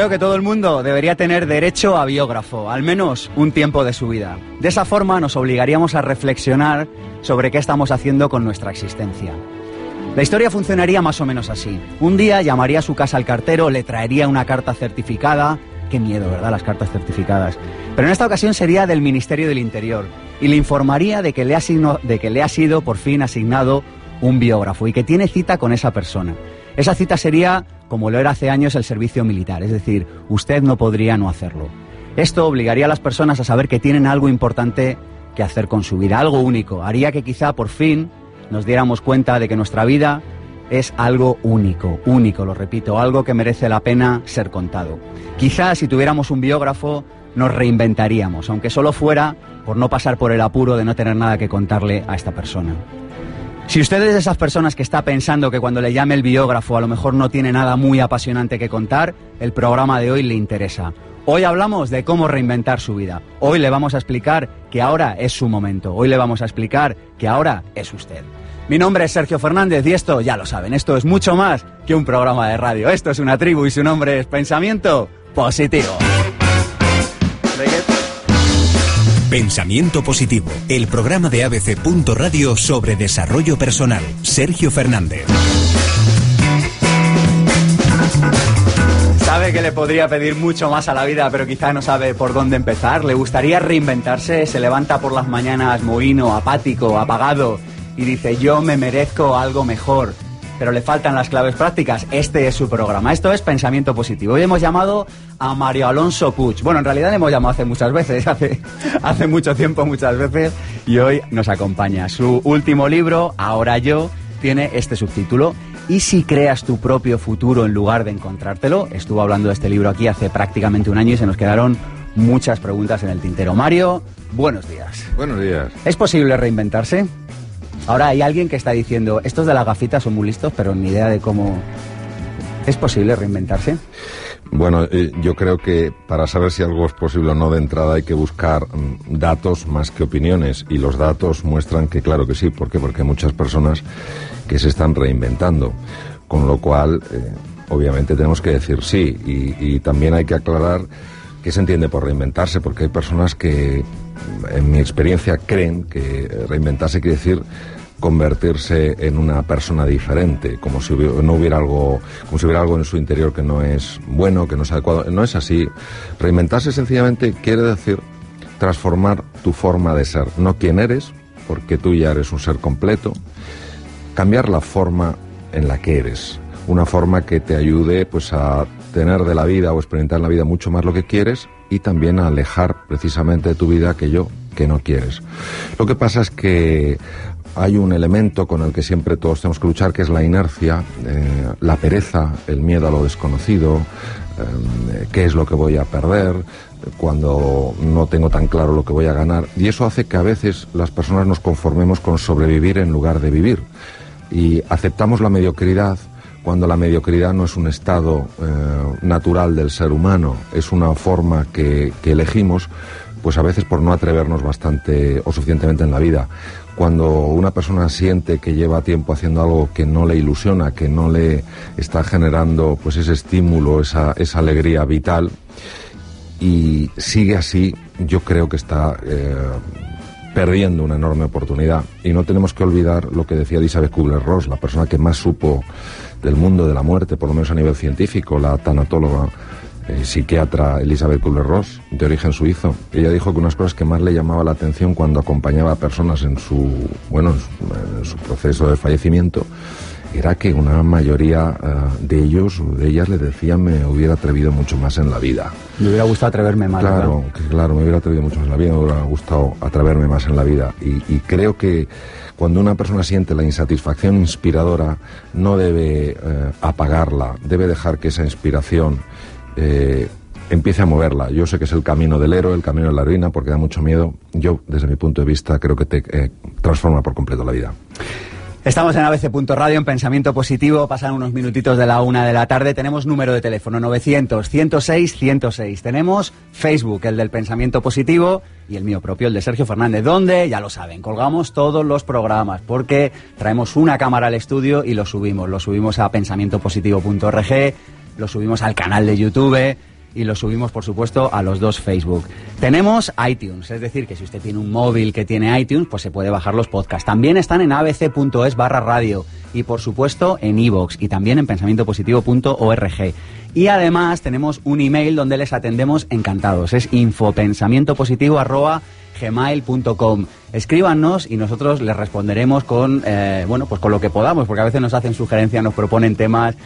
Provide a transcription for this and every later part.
Creo que todo el mundo debería tener derecho a biógrafo, al menos un tiempo de su vida. De esa forma nos obligaríamos a reflexionar sobre qué estamos haciendo con nuestra existencia. La historia funcionaría más o menos así. Un día llamaría a su casa al cartero, le traería una carta certificada. Qué miedo, ¿verdad? Las cartas certificadas. Pero en esta ocasión sería del Ministerio del Interior y le informaría de que le de que le ha sido por fin asignado un biógrafo y que tiene cita con esa persona. Esa cita sería, como lo era hace años, el servicio militar, es decir, usted no podría no hacerlo. Esto obligaría a las personas a saber que tienen algo importante que hacer con su vida, algo único. Haría que quizá por fin nos diéramos cuenta de que nuestra vida es algo único, único, lo repito, algo que merece la pena ser contado. Quizás si tuviéramos un biógrafo nos reinventaríamos, aunque solo fuera por no pasar por el apuro de no tener nada que contarle a esta persona. Si usted es de esas personas que está pensando que cuando le llame el biógrafo a lo mejor no tiene nada muy apasionante que contar, el programa de hoy le interesa. Hoy hablamos de cómo reinventar su vida. Hoy le vamos a explicar que ahora es su momento. Hoy le vamos a explicar que ahora es usted. Mi nombre es Sergio Fernández y esto, ya lo saben, esto es mucho más que un programa de radio. Esto es una tribu y su nombre es Pensamiento Positivo. Pensamiento Positivo, el programa de ABC. Radio sobre desarrollo personal. Sergio Fernández. Sabe que le podría pedir mucho más a la vida, pero quizá no sabe por dónde empezar. Le gustaría reinventarse, se levanta por las mañanas mohino, apático, apagado y dice yo me merezco algo mejor, pero le faltan las claves prácticas. Este es su programa. Esto es Pensamiento Positivo. Hoy hemos llamado a Mario Alonso Puig. Bueno, en realidad le hemos llamado hace muchas veces, hace, hace mucho tiempo muchas veces, y hoy nos acompaña. Su último libro, Ahora yo, tiene este subtítulo. ¿Y si creas tu propio futuro en lugar de encontrártelo? Estuvo hablando de este libro aquí hace prácticamente un año y se nos quedaron muchas preguntas en el tintero. Mario, buenos días. Buenos días. ¿Es posible reinventarse? Ahora hay alguien que está diciendo, estos de las gafitas son muy listos, pero ni idea de cómo... ¿Es posible reinventarse? Bueno, eh, yo creo que para saber si algo es posible o no de entrada hay que buscar mm, datos más que opiniones y los datos muestran que claro que sí. ¿Por qué? Porque hay muchas personas que se están reinventando, con lo cual eh, obviamente tenemos que decir sí y, y también hay que aclarar qué se entiende por reinventarse, porque hay personas que en mi experiencia creen que reinventarse quiere decir convertirse en una persona diferente, como si no hubiera algo, como si hubiera algo en su interior que no es bueno, que no es adecuado. No es así. Reinventarse sencillamente quiere decir transformar tu forma de ser, no quién eres, porque tú ya eres un ser completo, cambiar la forma en la que eres, una forma que te ayude pues a tener de la vida o experimentar en la vida mucho más lo que quieres y también a alejar precisamente de tu vida aquello que no quieres. Lo que pasa es que hay un elemento con el que siempre todos tenemos que luchar, que es la inercia, eh, la pereza, el miedo a lo desconocido, eh, qué es lo que voy a perder, cuando no tengo tan claro lo que voy a ganar. Y eso hace que a veces las personas nos conformemos con sobrevivir en lugar de vivir. Y aceptamos la mediocridad cuando la mediocridad no es un estado eh, natural del ser humano, es una forma que, que elegimos, pues a veces por no atrevernos bastante o suficientemente en la vida cuando una persona siente que lleva tiempo haciendo algo que no le ilusiona, que no le está generando pues ese estímulo, esa, alegría vital, y sigue así, yo creo que está eh, perdiendo una enorme oportunidad. Y no tenemos que olvidar lo que decía Elizabeth Kubler-Ross, la persona que más supo del mundo de la muerte, por lo menos a nivel científico, la tanatóloga eh, psiquiatra Elizabeth Kubler-Ross, de origen suizo. Ella dijo que unas cosas que más le llamaba la atención cuando acompañaba a personas en su, bueno, en su, proceso de fallecimiento era que una mayoría eh, de ellos, de ellas, le decían me hubiera atrevido mucho más en la vida. Me hubiera gustado atreverme más. Claro, que, claro, me hubiera atrevido mucho más en la vida, me hubiera gustado atreverme más en la vida. Y, y creo que cuando una persona siente la insatisfacción inspiradora, no debe eh, apagarla, debe dejar que esa inspiración eh, empiece a moverla. Yo sé que es el camino del héroe, el camino de la ruina, porque da mucho miedo. Yo, desde mi punto de vista, creo que te eh, transforma por completo la vida. Estamos en ABC.radio en Pensamiento Positivo, pasan unos minutitos de la una de la tarde, tenemos número de teléfono 900-106-106, tenemos Facebook, el del Pensamiento Positivo, y el mío propio, el de Sergio Fernández, donde, ya lo saben, colgamos todos los programas, porque traemos una cámara al estudio y lo subimos, lo subimos a pensamientopositivo.org, lo subimos al canal de YouTube y lo subimos, por supuesto, a los dos Facebook. Tenemos iTunes, es decir, que si usted tiene un móvil que tiene iTunes, pues se puede bajar los podcasts. También están en abc.es barra radio y, por supuesto, en iVoox y también en pensamientopositivo.org. Y además tenemos un email donde les atendemos encantados. Es infopensamientopositivo.gmail.com. Escríbanos y nosotros les responderemos con, eh, bueno, pues con lo que podamos, porque a veces nos hacen sugerencias, nos proponen temas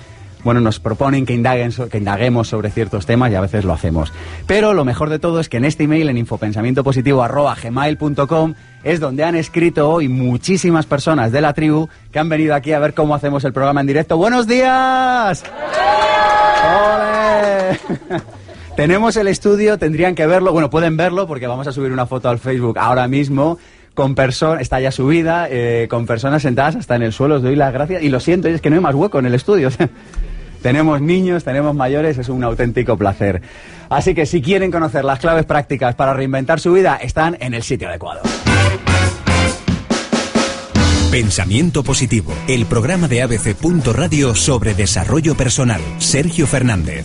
bueno, nos proponen que, indaguen, que indaguemos sobre ciertos temas y a veces lo hacemos. Pero lo mejor de todo es que en este email, en infopensamientopositivo.gmail.com, es donde han escrito hoy muchísimas personas de la tribu que han venido aquí a ver cómo hacemos el programa en directo. ¡Buenos días! ¡Ole! Tenemos el estudio, tendrían que verlo, bueno, pueden verlo porque vamos a subir una foto al Facebook ahora mismo con personas, está ya subida, eh, con personas sentadas hasta en el suelo, os doy las gracias y lo siento, es que no hay más hueco en el estudio. tenemos niños, tenemos mayores, es un auténtico placer. Así que si quieren conocer las claves prácticas para reinventar su vida, están en el sitio adecuado. Pensamiento Positivo, el programa de ABC. Radio sobre desarrollo personal. Sergio Fernández.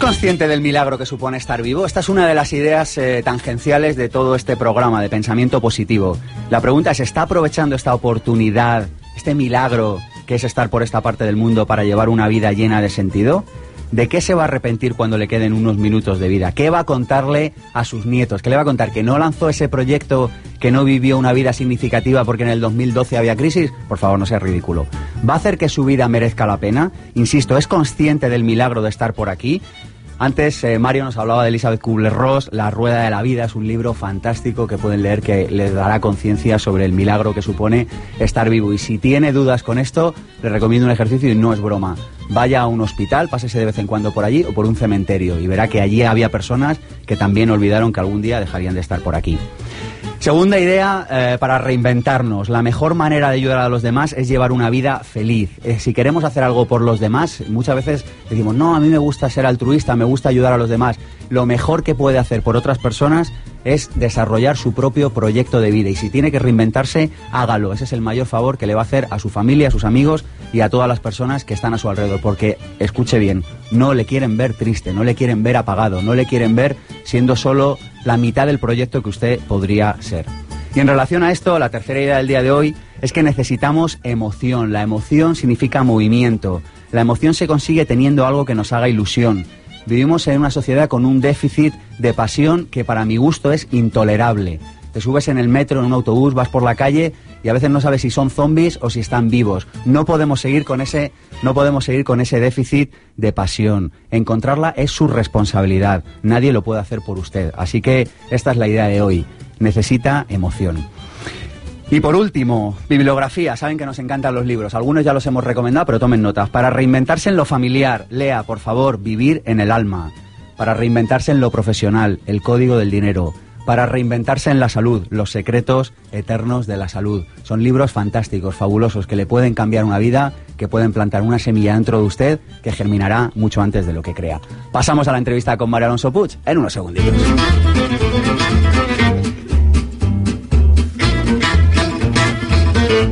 Consciente del milagro que supone estar vivo? Esta es una de las ideas eh, tangenciales de todo este programa de pensamiento positivo. La pregunta es, ¿está aprovechando esta oportunidad, este milagro que es estar por esta parte del mundo para llevar una vida llena de sentido? ¿De qué se va a arrepentir cuando le queden unos minutos de vida? ¿Qué va a contarle a sus nietos? ¿Qué le va a contar? ¿Que no lanzó ese proyecto, que no vivió una vida significativa porque en el 2012 había crisis? Por favor, no sea ridículo. ¿Va a hacer que su vida merezca la pena? Insisto, ¿es consciente del milagro de estar por aquí? Antes eh, Mario nos hablaba de Elizabeth Kubler-Ross, La Rueda de la Vida, es un libro fantástico que pueden leer que les dará conciencia sobre el milagro que supone estar vivo. Y si tiene dudas con esto, le recomiendo un ejercicio y no es broma. Vaya a un hospital, pásese de vez en cuando por allí o por un cementerio y verá que allí había personas que también olvidaron que algún día dejarían de estar por aquí. Segunda idea eh, para reinventarnos. La mejor manera de ayudar a los demás es llevar una vida feliz. Eh, si queremos hacer algo por los demás, muchas veces decimos, no, a mí me gusta ser altruista, me gusta ayudar a los demás. Lo mejor que puede hacer por otras personas es desarrollar su propio proyecto de vida. Y si tiene que reinventarse, hágalo. Ese es el mayor favor que le va a hacer a su familia, a sus amigos y a todas las personas que están a su alrededor. Porque, escuche bien, no le quieren ver triste, no le quieren ver apagado, no le quieren ver siendo solo la mitad del proyecto que usted podría ser. Y en relación a esto, la tercera idea del día de hoy es que necesitamos emoción. La emoción significa movimiento. La emoción se consigue teniendo algo que nos haga ilusión. Vivimos en una sociedad con un déficit de pasión que para mi gusto es intolerable. Te subes en el metro, en un autobús, vas por la calle y a veces no sabes si son zombies o si están vivos. No podemos seguir con ese, no podemos seguir con ese déficit de pasión. Encontrarla es su responsabilidad. Nadie lo puede hacer por usted. Así que esta es la idea de hoy. Necesita emoción. Y por último, bibliografía. Saben que nos encantan los libros. Algunos ya los hemos recomendado, pero tomen notas. Para reinventarse en lo familiar, lea, por favor, Vivir en el alma. Para reinventarse en lo profesional, El código del dinero para reinventarse en la salud, Los secretos eternos de la salud. Son libros fantásticos, fabulosos, que le pueden cambiar una vida, que pueden plantar una semilla dentro de usted que germinará mucho antes de lo que crea. Pasamos a la entrevista con María Alonso Puig en unos segunditos.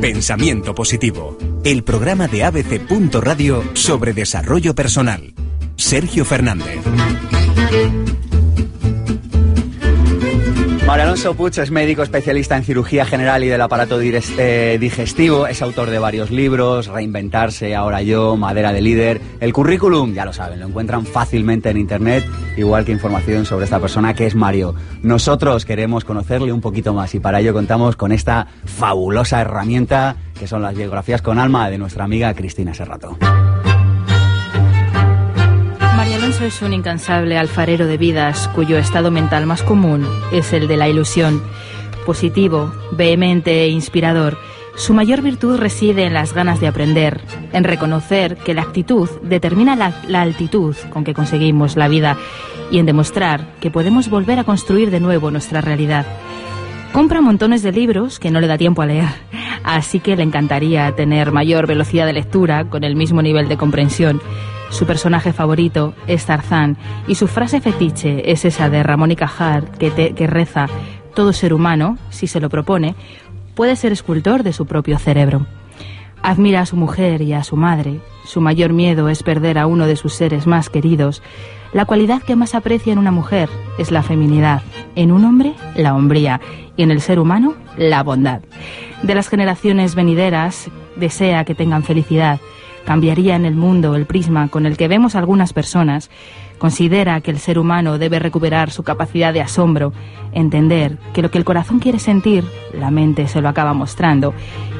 Pensamiento positivo, el programa de ABC. Radio sobre desarrollo personal. Sergio Fernández. María Alonso Puig es médico especialista en cirugía general y del aparato eh, digestivo. Es autor de varios libros, Reinventarse, Ahora yo, Madera de líder. El currículum, ya lo saben, lo encuentran fácilmente en internet, igual que información sobre esta persona que es Mario. Nosotros queremos conocerle un poquito más y para ello contamos con esta fabulosa herramienta que son las biografías con alma de nuestra amiga Cristina Serrato. Es un incansable alfarero de vidas cuyo estado mental más común es el de la ilusión. Positivo, vehemente e inspirador, su mayor virtud reside en las ganas de aprender, en reconocer que la actitud determina la, altitud con que conseguimos la vida y en demostrar que podemos volver a construir de nuevo nuestra realidad. Compra montones de libros que no le da tiempo a leer, así que le encantaría tener mayor velocidad de lectura con el mismo nivel de comprensión. Su personaje favorito es Tarzán y su frase fetiche es esa de Ramón y Cajal que, que reza, todo ser humano, si se lo propone, puede ser escultor de su propio cerebro. Admira a su mujer y a su madre. Su mayor miedo es perder a uno de sus seres más queridos. La cualidad que más aprecia en una mujer es la feminidad, en un hombre la hombría y en el ser humano la bondad. De las generaciones venideras desea que tengan felicidad. Cambiaría en el mundo el prisma con el que vemos a algunas personas Considera que el ser humano debe recuperar su capacidad de asombro, entender que lo que el corazón quiere sentir, la mente se lo acaba mostrando,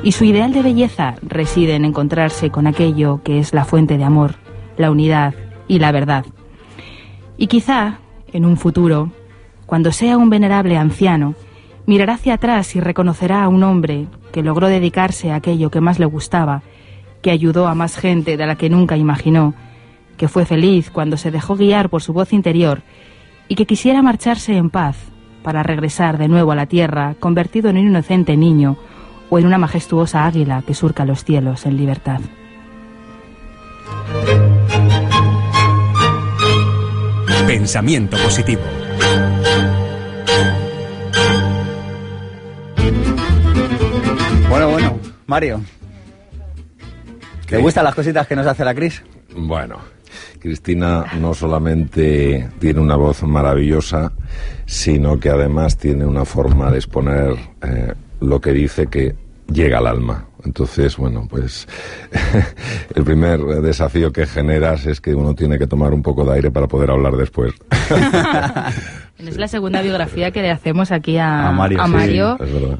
y su ideal de belleza reside en encontrarse con aquello que es la fuente de amor, la unidad y la verdad. Y quizá, en un futuro, cuando sea un venerable anciano, mirará hacia atrás y reconocerá a un hombre que logró dedicarse a aquello que más le gustaba, que ayudó a más gente de la que nunca imaginó, que fue feliz cuando se dejó guiar por su voz interior y que quisiera marcharse en paz para regresar de nuevo a la tierra convertido en un inocente niño o en una majestuosa águila que surca los cielos en libertad. Pensamiento positivo. Bueno, bueno, Mario. ¿Te gustan las cositas que nos hace la Cris? Bueno, Cristina no solamente tiene una voz maravillosa, sino que además tiene una forma de exponer eh, lo que dice que llega al alma. Entonces, bueno, pues el primer desafío que generas es que uno tiene que tomar un poco de aire para poder hablar después. es la segunda biografía que le hacemos aquí a, Mario,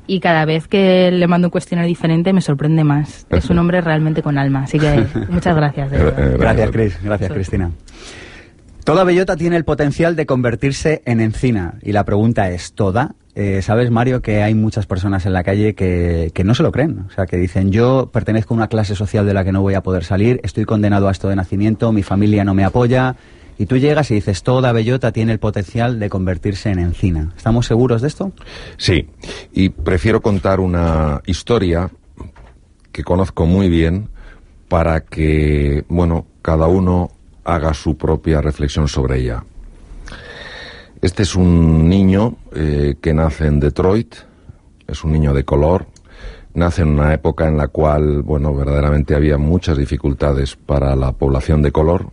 y cada vez que le mando un cuestionario diferente me sorprende más. Es un hombre realmente con alma, así que muchas gracias. gracias, Cris. Gracias, Cristina. Toda bellota tiene el potencial de convertirse en encina y la pregunta es, ¿toda? Eh, Sabes, Mario, que hay muchas personas en la calle que, que, no se lo creen. O sea, que dicen, yo pertenezco a una clase social de la que no voy a poder salir, estoy condenado a esto de nacimiento, mi familia no me apoya. Y tú llegas y dices, toda bellota tiene el potencial de convertirse en encina. ¿Estamos seguros de esto? Sí, y prefiero contar una historia que conozco muy bien para que, bueno, cada uno haga su propia reflexión sobre ella. Este es un niño eh, que nace en Detroit, es un niño de color, nace en una época en la cual, bueno, verdaderamente había muchas dificultades para la población de color.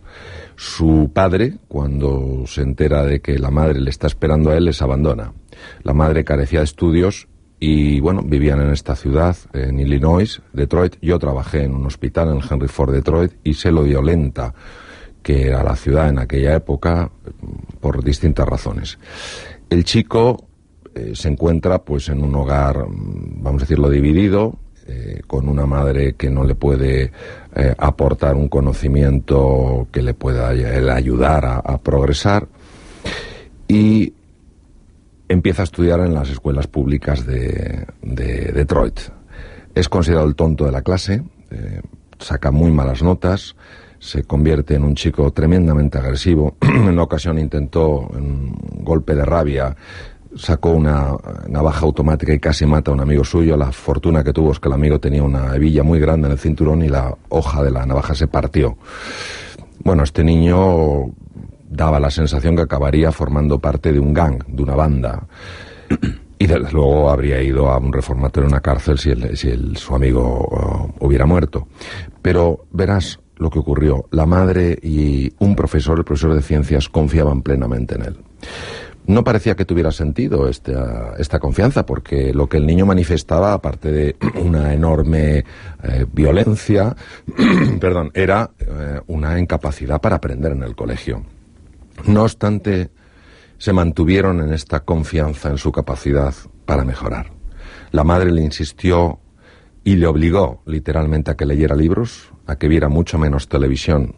Su padre, cuando se entera de que la madre le está esperando a él, les abandona. La madre carecía de estudios y, bueno, vivían en esta ciudad, en Illinois, Detroit. Yo trabajé en un hospital en Henry Ford, Detroit, y sé lo violenta que era la ciudad en aquella época por distintas razones. El chico eh, se encuentra pues en un hogar, mm, vamos a decirlo, dividido, eh, con una madre que no le puede eh, aportar un conocimiento que le pueda ayudar a, progresar y empieza a estudiar en las escuelas públicas de Detroit. Es considerado el tonto de la clase, saca muy malas notas, se convierte en un chico tremendamente agresivo. en una ocasión intentó, en un golpe de rabia, sacó una navaja automática y casi mata a un amigo suyo. La fortuna que tuvo es que el amigo tenía una hebilla muy grande en el cinturón y la hoja de la navaja se partió. Bueno, este niño daba la sensación que acabaría formando parte de un gang, de una banda. Y desde luego habría ido a un reformatorio en una cárcel si, si su amigo uh, hubiera muerto. Pero verás, lo que ocurrió. La madre y un profesor, el profesor de ciencias, confiaban plenamente en él. No parecía que tuviera sentido esta, esta confianza, porque lo que el niño manifestaba, aparte de una enorme eh, violencia, perdón, era eh, una incapacidad para aprender en el colegio. No obstante, se mantuvieron en esta confianza en su capacidad para mejorar. La madre le insistió y le obligó literalmente a que leyera libros, a que viera mucho menos televisión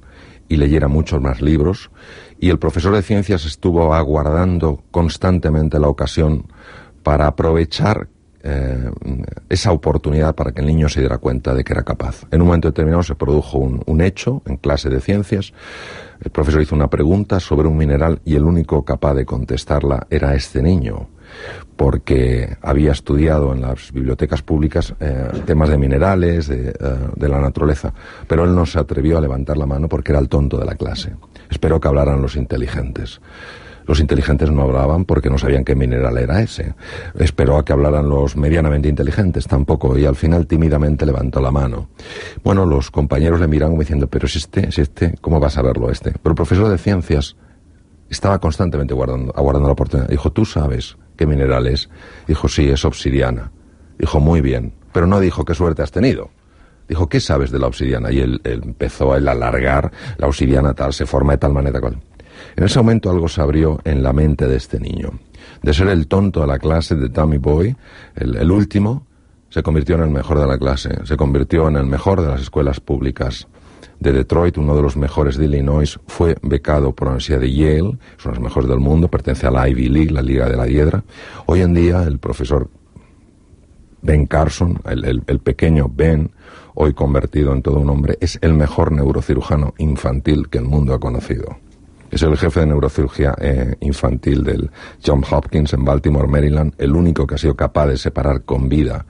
y leyera muchos más libros, y el profesor de ciencias estuvo aguardando constantemente la ocasión para aprovechar eh, esa oportunidad para que el niño se diera cuenta de que era capaz. En un momento determinado se produjo un, un, hecho en clase de ciencias. El profesor hizo una pregunta sobre un mineral y el único capaz de contestarla era este niño porque había estudiado en las bibliotecas públicas eh, temas de minerales, eh, de, la naturaleza, pero él no se atrevió a levantar la mano porque era el tonto de la clase. Espero que hablaran los inteligentes. Los inteligentes no hablaban porque no sabían qué mineral era ese. Esperó a que hablaran los medianamente inteligentes, tampoco, y al final tímidamente levantó la mano. Bueno, los compañeros le como diciendo, pero si este, si este, ¿cómo vas a verlo este? Pero el profesor de ciencias estaba constantemente guardando, aguardando la oportunidad. Dijo, ¿tú sabes qué mineral es? Dijo, sí, es obsidiana. Dijo, muy bien. Pero no dijo qué suerte has tenido. Dijo, ¿qué sabes de la obsidiana? Y él, empezó a alargar la obsidiana tal, se forma de tal manera cual. En ese momento algo se abrió en la mente de este niño. De ser el tonto de la clase de Tommy Boy, el, último, se convirtió en el mejor de la clase, se convirtió en el mejor de las escuelas públicas de Detroit, uno de los mejores de Illinois, fue becado por la Universidad de Yale, son los mejores del mundo, pertenece a la Ivy League, la Liga de la Hiedra. Hoy en día el profesor Ben Carson, el, el, pequeño Ben, hoy convertido en todo un hombre, es el mejor neurocirujano infantil que el mundo ha conocido es el jefe de neurocirugía eh, infantil del John Hopkins en Baltimore, Maryland, el único que ha sido capaz de separar con vida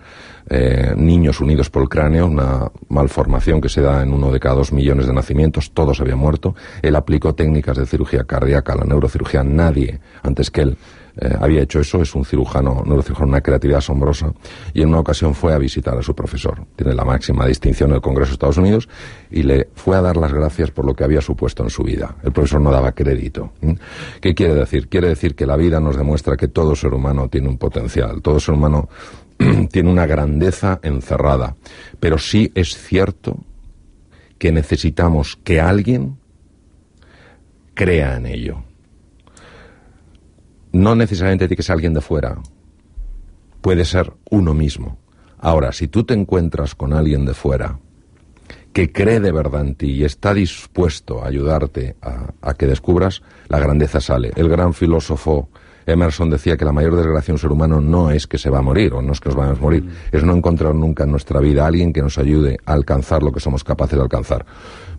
eh, niños unidos por el cráneo, una malformación que se da en uno de cada dos millones de nacimientos, todos habían muerto. Él aplicó técnicas de cirugía cardíaca a la neurocirugía, nadie antes que él eh, había hecho eso, es un cirujano, neurocirujano, una creatividad asombrosa, y en una ocasión fue a visitar a su profesor. Tiene la máxima distinción en el Congreso de Estados Unidos y le fue a dar las gracias por lo que había supuesto en su vida. El profesor no daba crédito. ¿Qué quiere decir? Quiere decir que la vida nos demuestra que todo ser humano tiene un potencial, todo ser humano tiene una grandeza encerrada, pero sí es cierto que necesitamos que alguien crea en ello no necesariamente tiene que ser alguien de fuera, puede ser uno mismo. Ahora, si tú te encuentras con alguien de fuera que cree de verdad en ti y está dispuesto a ayudarte a, que descubras, la grandeza sale. El gran filósofo Emerson decía que la mayor desgracia de un ser humano no es que se va a morir o no es que nos vamos a morir, mm. es no encontrar nunca en nuestra vida a alguien que nos ayude a alcanzar lo que somos capaces de alcanzar.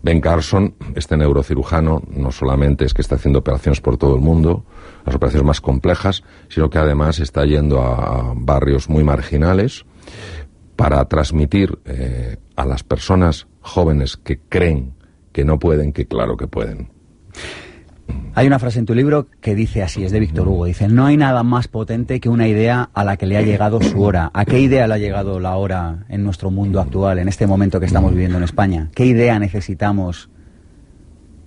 Ben Carson, este neurocirujano, no solamente es que está haciendo operaciones por todo el mundo, las operaciones más complejas, sino que además está yendo a, barrios muy marginales para transmitir eh, a las personas jóvenes que creen que no pueden, que claro que pueden. Hay una frase en tu libro que dice así, es de Víctor Hugo, dice, no hay nada más potente que una idea a la que le ha llegado su hora. ¿A qué idea le ha llegado la hora en nuestro mundo actual, en este momento que estamos viviendo en España? ¿Qué idea necesitamos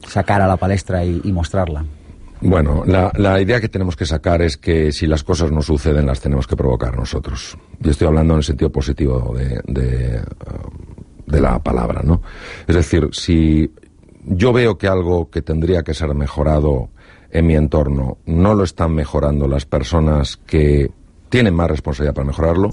sacar a la palestra y mostrarla? Bueno, la, idea que tenemos que sacar es que si las cosas no suceden, las tenemos que provocar nosotros. Yo estoy hablando en el sentido positivo de, de, de la palabra, ¿no? Es decir, si yo veo que algo que tendría que ser mejorado en mi entorno no lo están mejorando las personas que tienen más responsabilidad para mejorarlo,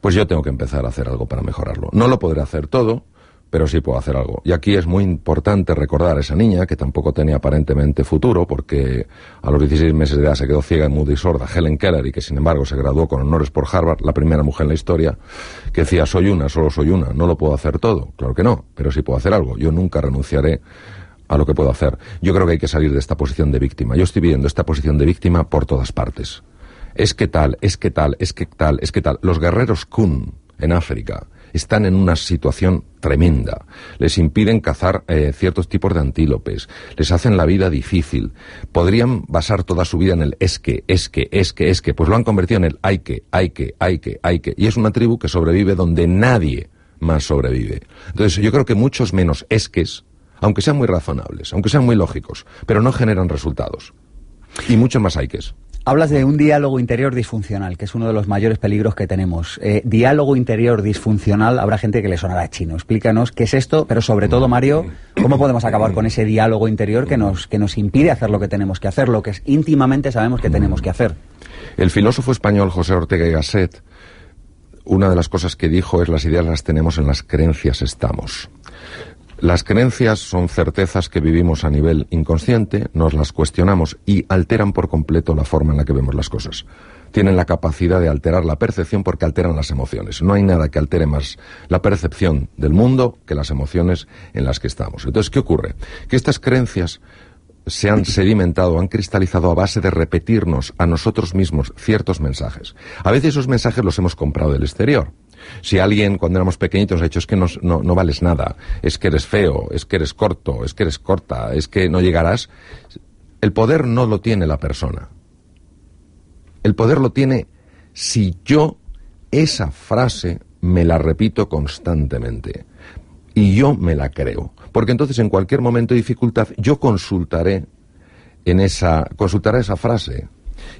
pues yo tengo que empezar a hacer algo para mejorarlo. No lo podré hacer todo, pero sí puedo hacer algo. Y aquí es muy importante recordar a esa niña, que tampoco tenía aparentemente futuro, porque a los 16 meses de edad se quedó ciega y muda y sorda, Helen Keller, y que sin embargo se graduó con honores por Harvard, la primera mujer en la historia, que decía, soy una, solo soy una, no lo puedo hacer todo. Claro que no, pero sí puedo hacer algo. Yo nunca renunciaré a lo que puedo hacer. Yo creo que hay que salir de esta posición de víctima. Yo estoy viendo esta posición de víctima por todas partes. Es que tal, es que tal, es que tal, es que tal. Los guerreros Kun en África, están en una situación tremenda. Les impiden cazar eh, ciertos tipos de antílopes, les hacen la vida difícil. Podrían basar toda su vida en el es que, es que, es que, es que, pues lo han convertido en el hay que, hay que, hay que, hay que. Y es una tribu que sobrevive donde nadie más sobrevive. Entonces yo creo que muchos menos esques, aunque sean muy razonables, aunque sean muy lógicos, pero no generan resultados. Y muchos más hay que. Hablas de un diálogo interior disfuncional, que es uno de los mayores peligros que tenemos. Eh, diálogo interior disfuncional, habrá gente que le sonará chino. Explícanos qué es esto, pero sobre todo, Mario, cómo podemos acabar con ese diálogo interior que nos, que nos impide hacer lo que tenemos que hacer, lo que íntimamente sabemos que tenemos que hacer. El filósofo español José Ortega y Gasset, una de las cosas que dijo es las ideas las tenemos en las creencias estamos. Las creencias son certezas que vivimos a nivel inconsciente, nos las cuestionamos y alteran por completo la forma en la que vemos las cosas. Tienen la capacidad de alterar la percepción porque alteran las emociones. No hay nada que altere más la percepción del mundo que las emociones en las que estamos. Entonces, ¿qué ocurre? Que estas creencias se han sedimentado, han cristalizado a base de repetirnos a nosotros mismos ciertos mensajes. A veces esos mensajes los hemos comprado del exterior. Si alguien cuando éramos pequeñitos ha dicho es que no, no, vales nada, es que eres feo, es que eres corto, es que eres corta, es que no llegarás, El poder no lo tiene la persona. El poder lo tiene si yo esa frase me la repito constantemente y yo me la creo. Porque entonces en cualquier momento de dificultad yo consultaré en esa consultaré esa frase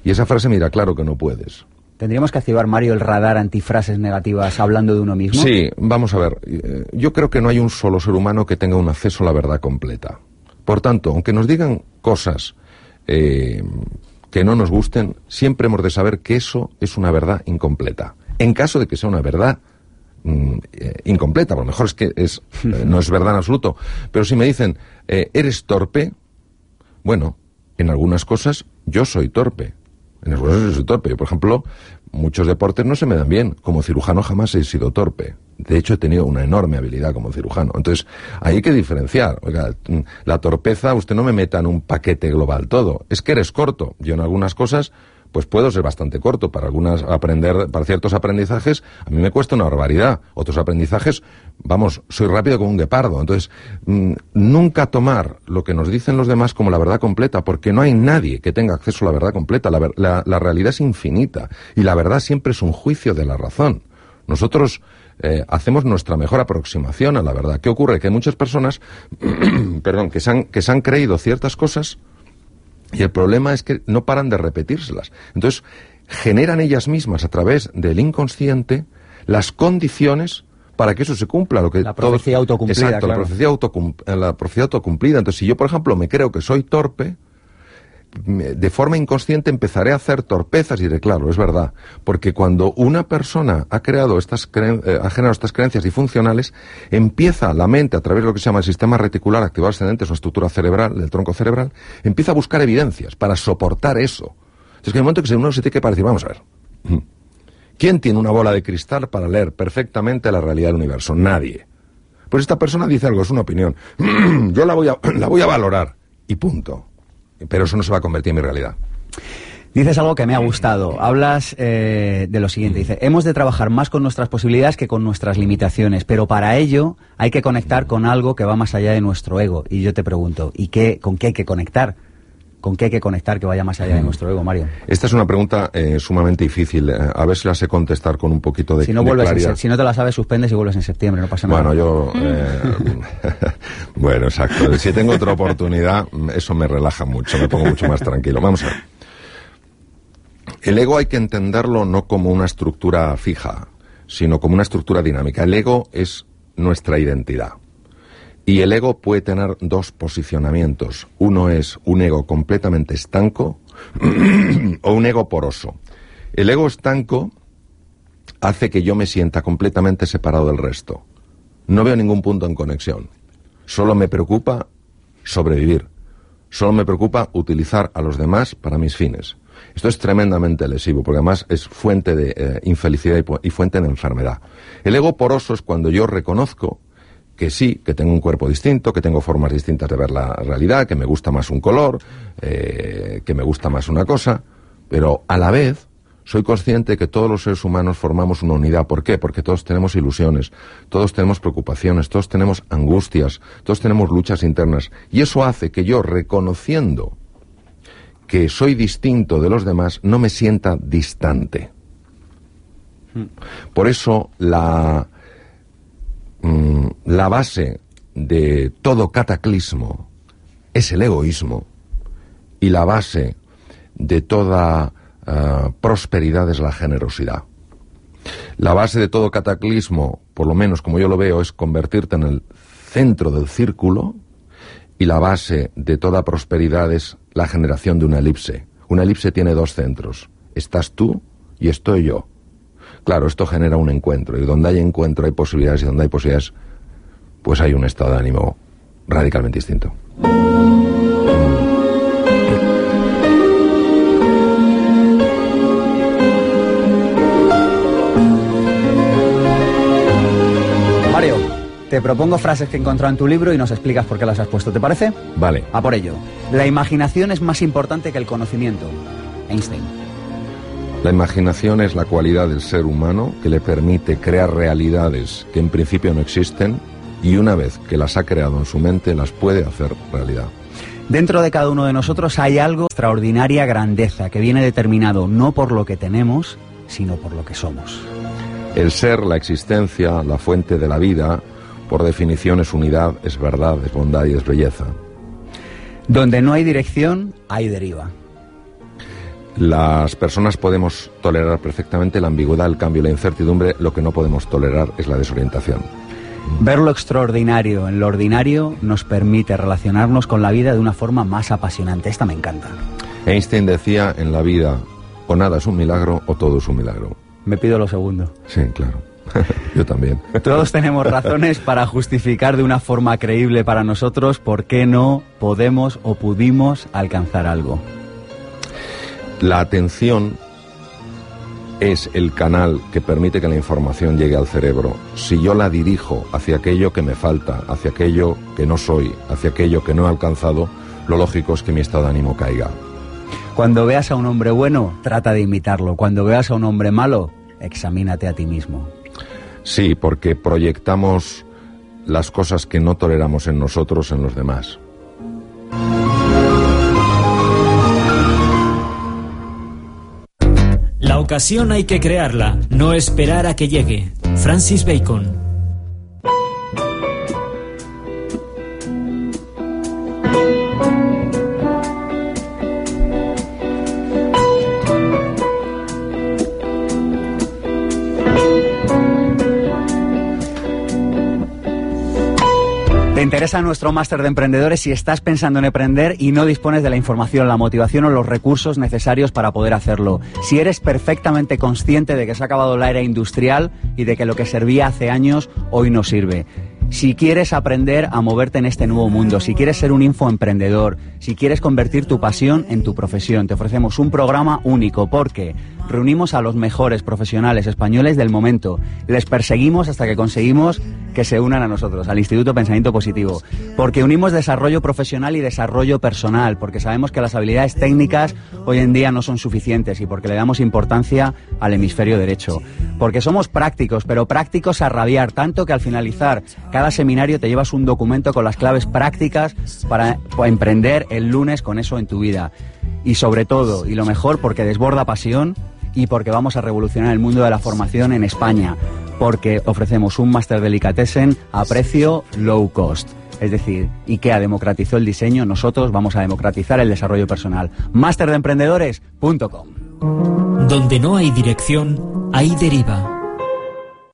y esa frase mira claro que no puedes. ¿Tendríamos que activar, Mario, el radar antifrases negativas hablando de uno mismo? Sí, vamos a ver. Eh, yo creo que no hay un solo ser humano que tenga un acceso a la verdad completa. Por tanto, aunque nos digan cosas eh, que no nos gusten, siempre hemos de saber que eso es una verdad incompleta. En caso de que sea una verdad mm, eh, incompleta, a lo mejor es que es, no es verdad en absoluto, pero si me dicen, eres torpe, bueno, en algunas cosas yo soy torpe. En cosas soy torpe. Por ejemplo, muchos deportes no se me dan bien. Como cirujano jamás he sido torpe. De hecho, he tenido una enorme habilidad como cirujano. Entonces, hay que diferenciar. Oiga, la torpeza, usted no me meta en un paquete global todo. Es que eres corto. Yo en algunas cosas pues puedo ser bastante corto para algunas aprender, para ciertos aprendizajes, a mí me cuesta una barbaridad. Otros aprendizajes, vamos, soy rápido como un guepardo. Entonces, mm, nunca tomar lo que nos dicen los demás como la verdad completa, porque no hay nadie que tenga acceso a la verdad completa. La, la, realidad es infinita y la verdad siempre es un juicio de la razón. Nosotros eh, hacemos nuestra mejor aproximación a la verdad. ¿Qué ocurre? Que hay muchas personas, perdón, que se, han, que se han creído ciertas cosas y el problema es que no paran de repetírselas. Entonces, generan ellas mismas a través del inconsciente las condiciones para que eso se cumpla. Lo que la profecía autocumplida. Exacto, la, profecía la profecía autocumplida. Entonces, si yo, por ejemplo, me creo que soy torpe, de forma inconsciente empezaré a hacer torpezas y diré, claro, es verdad. Porque cuando una persona ha creado estas eh, ha generado estas creencias disfuncionales, empieza la mente, a través de lo que se llama el sistema reticular activado ascendente, es una estructura cerebral, del tronco cerebral, empieza a buscar evidencias para soportar eso. Es que en el momento que uno se tiene que parecer, vamos a ver. ¿Quién tiene una bola de cristal para leer perfectamente la realidad del universo? Nadie. Pues esta persona dice algo, es una opinión. Yo la voy a, la voy a valorar. Y punto pero eso no se va a convertir en mi realidad. Dices algo que me ha gustado. Hablas eh, de lo siguiente. Dice, hemos de trabajar más con nuestras posibilidades que con nuestras limitaciones, pero para ello hay que conectar con algo que va más allá de nuestro ego. Y yo te pregunto, ¿y qué, con qué hay que conectar? ¿Con qué hay que conectar que vaya más allá de nuestro ego, Mario? Esta es una pregunta eh, sumamente difícil. A ver si la sé contestar con un poquito de, si no vuelves Si no te la sabes, suspendes y vuelves en septiembre, no pasa nada. Bueno, yo... Eh, bueno, exacto. Si tengo otra oportunidad, eso me relaja mucho, me pongo mucho más tranquilo. Vamos a ver. El ego hay que entenderlo no como una estructura fija, sino como una estructura dinámica. El ego es nuestra identidad. Y el ego puede tener dos posicionamientos. Uno es un ego completamente estanco o un ego poroso. El ego estanco hace que yo me sienta completamente separado del resto. No veo ningún punto en conexión. Solo me preocupa sobrevivir. Solo me preocupa utilizar a los demás para mis fines. Esto es tremendamente lesivo, porque además es fuente de eh, infelicidad y fuente de enfermedad. El ego poroso es cuando yo reconozco que sí, que tengo un cuerpo distinto, que tengo formas distintas de ver la realidad, que me gusta más un color, eh, que me gusta más una cosa, pero a la vez soy consciente que todos los seres humanos formamos una unidad. ¿Por qué? Porque todos tenemos ilusiones, todos tenemos preocupaciones, todos tenemos angustias, todos tenemos luchas internas. Y eso hace que yo, reconociendo que soy distinto de los demás, no me sienta distante. Hmm. Por eso la, Mm, la base de todo cataclismo es el egoísmo y la base de toda eh, prosperidad es la generosidad. La base de todo cataclismo, por lo menos como yo lo veo, es convertirte en el centro del círculo y la base de toda prosperidad es la generación de una elipse. Una elipse tiene dos centros. Estás tú y estoy yo. Claro, esto genera un encuentro y donde hay encuentro hay posibilidades y donde hay posibilidades, pues hay un estado de ánimo radicalmente distinto. Mario, te propongo frases que he encontrado en tu libro y nos explicas por qué las has puesto, ¿te parece? Vale. A por ello. La imaginación es más importante que el conocimiento. Einstein. La imaginación es la cualidad del ser humano que le permite crear realidades que en principio no existen y una vez que las ha creado en su mente las puede hacer realidad. Dentro de cada uno de nosotros hay algo de extraordinaria grandeza que viene determinado no por lo que tenemos, sino por lo que somos. El ser, la existencia, la fuente de la vida, por definición es unidad, es verdad, es bondad y es belleza. Donde no hay dirección, hay deriva. Las personas podemos tolerar perfectamente la ambigüedad, el cambio, la incertidumbre. Lo que no podemos tolerar es la desorientación. Ver lo extraordinario en lo ordinario nos permite relacionarnos con la vida de una forma más apasionante. Esta me encanta. Einstein decía en la vida, o nada es un milagro o todo es un milagro. Me pido lo segundo. Sí, claro. Yo también. Todos tenemos razones para justificar de una forma creíble para nosotros por qué no podemos o pudimos alcanzar algo. La atención es el canal que permite que la información llegue al cerebro. Si yo la dirijo hacia aquello que me falta, hacia aquello que no soy, hacia aquello que no he alcanzado, lo lógico es que mi estado de ánimo caiga. Cuando veas a un hombre bueno, trata de imitarlo. Cuando veas a un hombre malo, examínate a ti mismo. Sí, porque proyectamos las cosas que no toleramos en nosotros en los demás. La ocasión hay que crearla, no esperar a que llegue. Francis Bacon. ¿Te interesa nuestro máster de emprendedores si estás pensando en emprender y no dispones de la información, la motivación o los recursos necesarios para poder hacerlo? Si eres perfectamente consciente de que se ha acabado la era industrial y de que lo que servía hace años hoy no sirve. Si quieres aprender a moverte en este nuevo mundo, si quieres ser un infoemprendedor, si quieres convertir tu pasión en tu profesión, te ofrecemos un programa único porque reunimos a los mejores profesionales españoles del momento, les perseguimos hasta que conseguimos que se unan a nosotros, al Instituto Pensamiento Positivo, porque unimos desarrollo profesional y desarrollo personal, porque sabemos que las habilidades técnicas hoy en día no son suficientes y porque le damos importancia al hemisferio derecho, porque somos prácticos, pero prácticos a rabiar, tanto que al finalizar cada seminario te llevas un documento con las claves prácticas para, emprender el lunes con eso en tu vida. Y sobre todo, y lo mejor, porque desborda pasión y porque vamos a revolucionar el mundo de la formación en España, porque ofrecemos un máster delicatessen a precio low cost. Es decir, IKEA democratizó el diseño, nosotros vamos a democratizar el desarrollo personal. Masterdeemprendedores.com. Donde no hay dirección, hay deriva.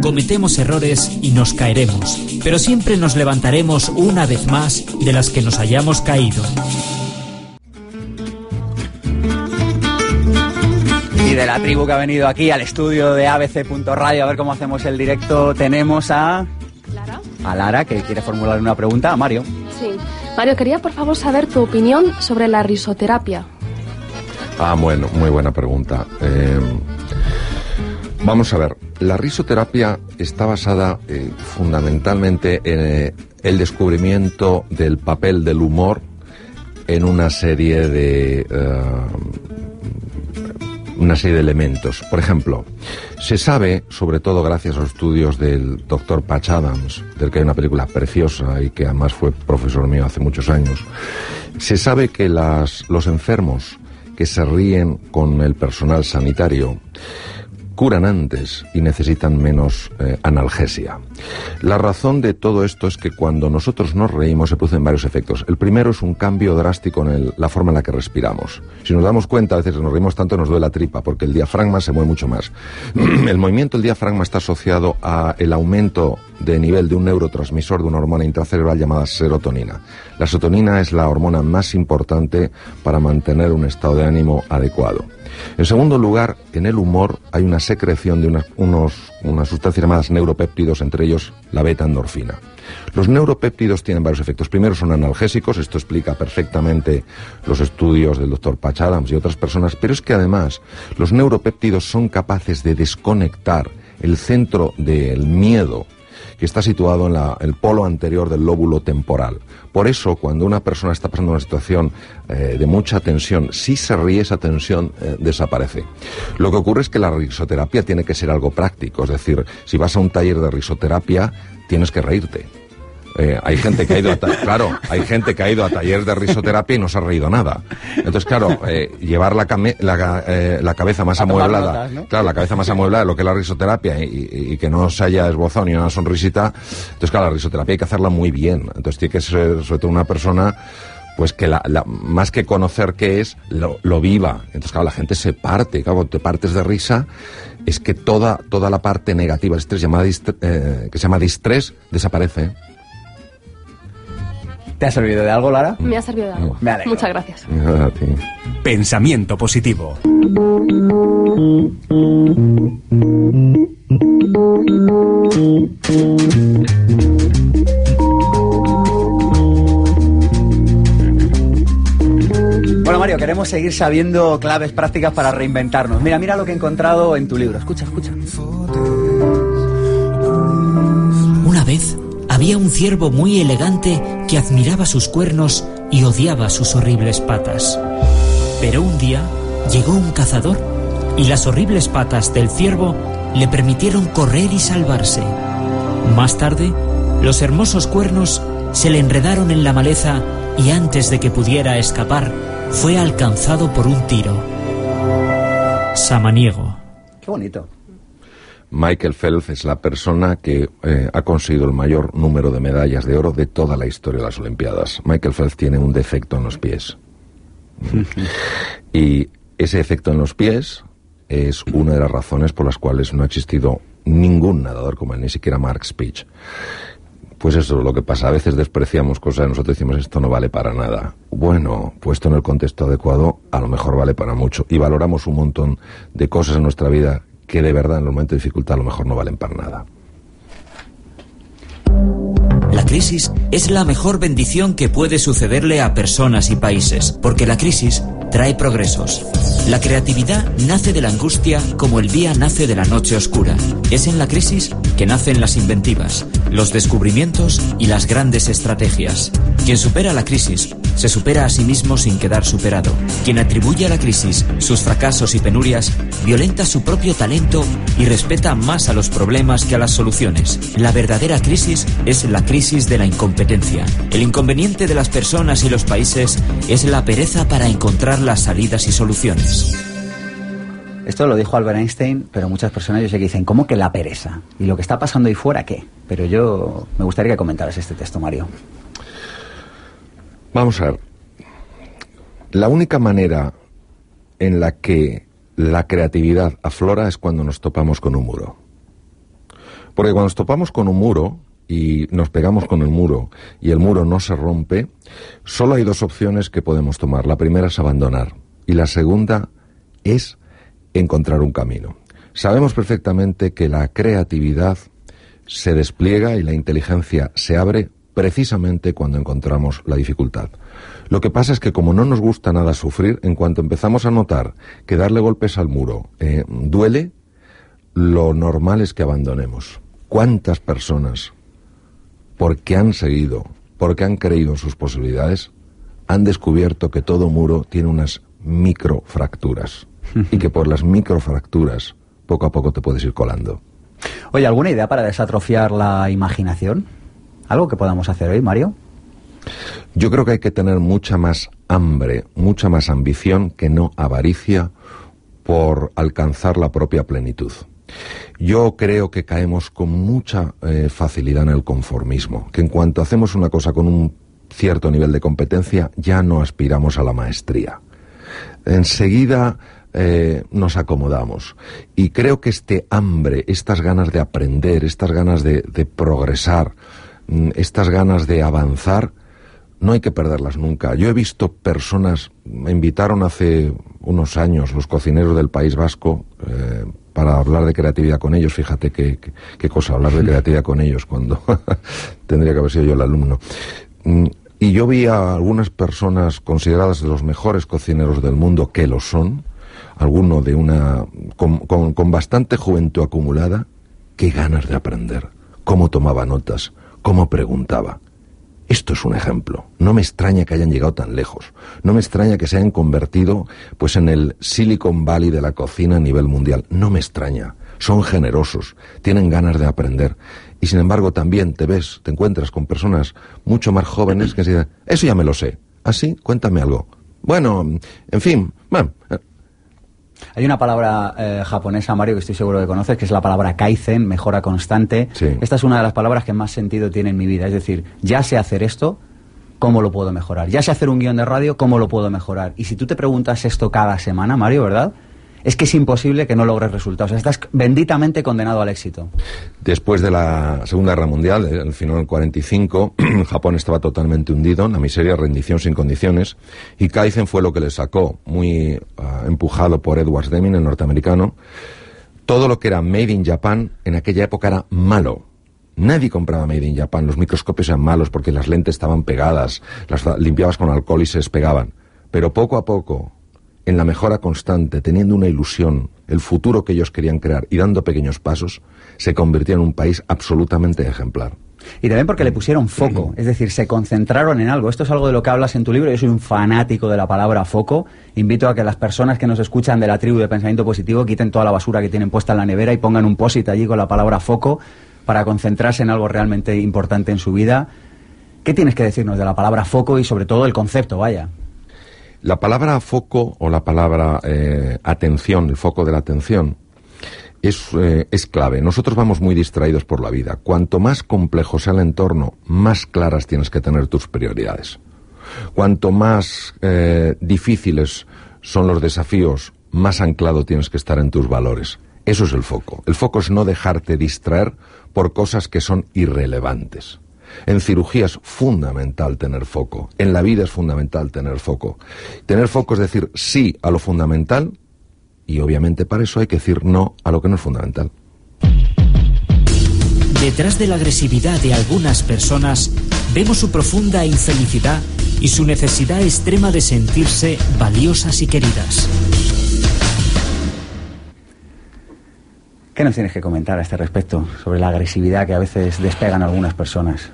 Cometemos errores y nos caeremos, pero siempre nos levantaremos una vez más de las que nos hayamos caído. Y de la tribu que ha venido aquí al estudio de abc.radio a ver cómo hacemos el directo, tenemos a... Lara. A Lara, que quiere formular una pregunta a Mario. Sí. Mario, quería por favor saber tu opinión sobre la risoterapia. Ah, bueno, muy buena pregunta. Eh, vamos a ver, la risoterapia está basada eh, fundamentalmente en eh, el descubrimiento del papel del humor en una serie de eh, una serie de elementos. Por ejemplo, se sabe, sobre todo gracias a los estudios del doctor Patch Adams, del que hay una película preciosa y que además fue profesor mío hace muchos años, se sabe que las, los enfermos que se ríen con el personal sanitario curan antes y necesitan menos eh, analgesia. La razón de todo esto es que cuando nosotros nos reímos se producen varios efectos. El primero es un cambio drástico en la forma en la que respiramos. Si nos damos cuenta, a veces nos reímos tanto nos duele la tripa porque el diafragma se mueve mucho más. el movimiento del diafragma está asociado a el aumento de nivel de un neurotransmisor de una hormona intracerebral llamada serotonina. La serotonina es la hormona más importante para mantener un estado de ánimo adecuado. En segundo lugar, en el humor hay una secreción de unas, unos, unas sustancias llamadas neuropéptidos, entre ellos la beta-endorfina. Los neuropéptidos tienen varios efectos. Primero son analgésicos, esto explica perfectamente los estudios del doctor Patch Adams y otras personas, pero es que además los neuropéptidos son capaces de desconectar el centro del miedo que está situado en el polo anterior del lóbulo temporal. Por eso, cuando una persona está pasando una situación eh, de mucha tensión, si se ríe, esa tensión eh, desaparece. Lo que ocurre es que la risoterapia tiene que ser algo práctico, es decir, si vas a un taller de risoterapia, tienes que reírte eh, hay gente que ha ido a claro, hay gente que ha ido a talleres de risoterapia y no se ha reído nada. Entonces, claro, eh, llevar la, eh, la, cabeza más amueblada, claro, la cabeza más amueblada de lo que es la risoterapia y, que no se haya esbozado ni una sonrisita. Entonces, claro, la risoterapia hay que hacerla muy bien. Entonces, tiene que ser sobre todo una persona pues que la, más que conocer qué es, lo, viva. Entonces, claro, la gente se parte, claro, te partes de risa, es que toda, toda la parte negativa, estrés, llamada que se llama distrés, desaparece. ¿Te ha servido de algo, Lara? Me ha servido de algo. Muchas gracias. Pensamiento positivo. Bueno, Mario, queremos seguir sabiendo claves prácticas para reinventarnos. Mira, mira lo que he encontrado en tu libro. Escucha, escucha. Había un ciervo muy elegante que admiraba sus cuernos y odiaba sus horribles patas. Pero un día llegó un cazador y las horribles patas del ciervo le permitieron correr y salvarse. Más tarde, los hermosos cuernos se le enredaron en la maleza y antes de que pudiera escapar, fue alcanzado por un tiro. Samaniego. Qué bonito. Michael Phelps es la persona que eh, ha conseguido el mayor número de medallas de oro de toda la historia de las Olimpiadas. Michael Phelps tiene un defecto en los pies. y ese efecto en los pies es una de las razones por las cuales no ha existido ningún nadador como él, ni siquiera Mark Speech. Pues eso es lo que pasa. A veces despreciamos cosas y nosotros decimos esto no vale para nada. Bueno, puesto en el contexto adecuado, a lo mejor vale para mucho. Y valoramos un montón de cosas en nuestra vida que de verdad en el momento de dificultad a lo mejor no valen para nada. La crisis es la mejor bendición que puede sucederle a personas y países, porque la crisis trae progresos. La creatividad nace de la angustia como el día nace de la noche oscura. Es en la crisis que nacen las inventivas, los descubrimientos y las grandes estrategias. Quien supera la crisis se supera a sí mismo sin quedar superado. Quien atribuye a la crisis sus fracasos y penurias violenta su propio talento y respeta más a los problemas que a las soluciones. La verdadera crisis es la crisis de la incompetencia. El inconveniente de las personas y los países es la pereza para encontrar las salidas y soluciones. Esto lo dijo Albert Einstein, pero muchas personas yo sé que dicen, ¿cómo que la pereza? ¿Y lo que está pasando ahí fuera qué? Pero yo me gustaría que comentaras este texto, Mario. Vamos a ver. La única manera en la que la creatividad aflora es cuando nos topamos con un muro. Porque cuando nos topamos con un muro y nos pegamos con el muro y el muro no se rompe, solo hay dos opciones que podemos tomar. La primera es abandonar y la segunda es encontrar un camino. Sabemos perfectamente que la creatividad se despliega y la inteligencia se abre precisamente cuando encontramos la dificultad. Lo que pasa es que como no nos gusta nada sufrir, en cuanto empezamos a notar que darle golpes al muro eh, duele, lo normal es que abandonemos. ¿Cuántas personas, porque han seguido, porque han creído en sus posibilidades, han descubierto que todo muro tiene unas microfracturas y que por las microfracturas poco a poco te puedes ir colando? Oye, ¿alguna idea para desatrofiar la imaginación? ¿Algo que podamos hacer hoy, Mario? Yo creo que hay que tener mucha más hambre, mucha más ambición que no avaricia por alcanzar la propia plenitud. Yo creo que caemos con mucha eh, facilidad en el conformismo, que en cuanto hacemos una cosa con un cierto nivel de competencia, ya no aspiramos a la maestría. Enseguida eh, nos acomodamos. Y creo que este hambre, estas ganas de aprender, estas ganas de, progresar, estas ganas de avanzar, no hay que perderlas nunca. Yo he visto personas, me invitaron hace unos años los cocineros del País Vasco eh, para hablar de creatividad con ellos. Fíjate qué, qué, cosa, hablar de creatividad con ellos cuando tendría que haber sido yo el alumno. Mm, y yo vi a algunas personas consideradas de los mejores cocineros del mundo, que lo son, alguno de una, con, con, con bastante juventud acumulada, qué ganas de aprender, cómo tomaba notas, cómo preguntaba. Esto es un ejemplo. No me extraña que hayan llegado tan lejos. No me extraña que se hayan convertido pues en el Silicon Valley de la cocina a nivel mundial. No me extraña. Son generosos, tienen ganas de aprender. Y sin embargo también te ves, te encuentras con personas mucho más jóvenes que dicen, eso ya me lo sé. ¿Así? ¿Ah, Cuéntame algo. Bueno, en fin, bueno, hay una palabra eh, japonesa, Mario, que estoy seguro que conoces, que es la palabra kaizen, mejora constante. Sí. Esta es una de las palabras que más sentido tiene en mi vida. Es decir, ya sé hacer esto, ¿cómo lo puedo mejorar? Ya sé hacer un guion de radio, ¿cómo lo puedo mejorar? Y si tú te preguntas esto cada semana, Mario, ¿verdad? es que es imposible que no logres resultados. Estás benditamente condenado al éxito. Después de la Segunda Guerra Mundial, en el final del 45, Japón estaba totalmente hundido en la miseria, rendición sin condiciones, y Kaizen fue lo que le sacó, muy empujado por Edward Deming, el norteamericano. Todo lo que era Made in Japan en aquella época era malo. Nadie compraba Made in Japan. Los microscopios eran malos porque las lentes estaban pegadas, las limpiabas con alcohol y se despegaban. Pero poco a poco, en la mejora constante, teniendo una ilusión, el futuro que ellos querían crear y dando pequeños pasos, se convirtió en un país absolutamente ejemplar. Y también porque le pusieron foco, es decir, se concentraron en algo. Esto es algo de lo que hablas en tu libro. Yo soy un fanático de la palabra foco. Invito a que las personas que nos escuchan de la tribu de pensamiento positivo quiten toda la basura que tienen puesta en la nevera y pongan un posit allí con la palabra foco para concentrarse en algo realmente importante en su vida. ¿Qué tienes que decirnos de la palabra foco y sobre todo el concepto, vaya? La palabra foco o la palabra eh, atención, el foco de la atención, es, eh, es, clave. Nosotros vamos muy distraídos por la vida. Cuanto más complejo sea el entorno, más claras tienes que tener tus prioridades. Cuanto más eh, difíciles son los desafíos, más anclado tienes que estar en tus valores. Eso es el foco. El foco es no dejarte distraer por cosas que son irrelevantes. En cirugía es fundamental tener foco. En la vida es fundamental tener foco. Tener foco es decir sí a lo fundamental y obviamente para eso hay que decir no a lo que no es fundamental. Detrás de la agresividad de algunas personas vemos su profunda infelicidad y su necesidad extrema de sentirse valiosas y queridas. ¿Qué nos tienes que comentar a este respecto sobre la agresividad que a veces despegan algunas personas?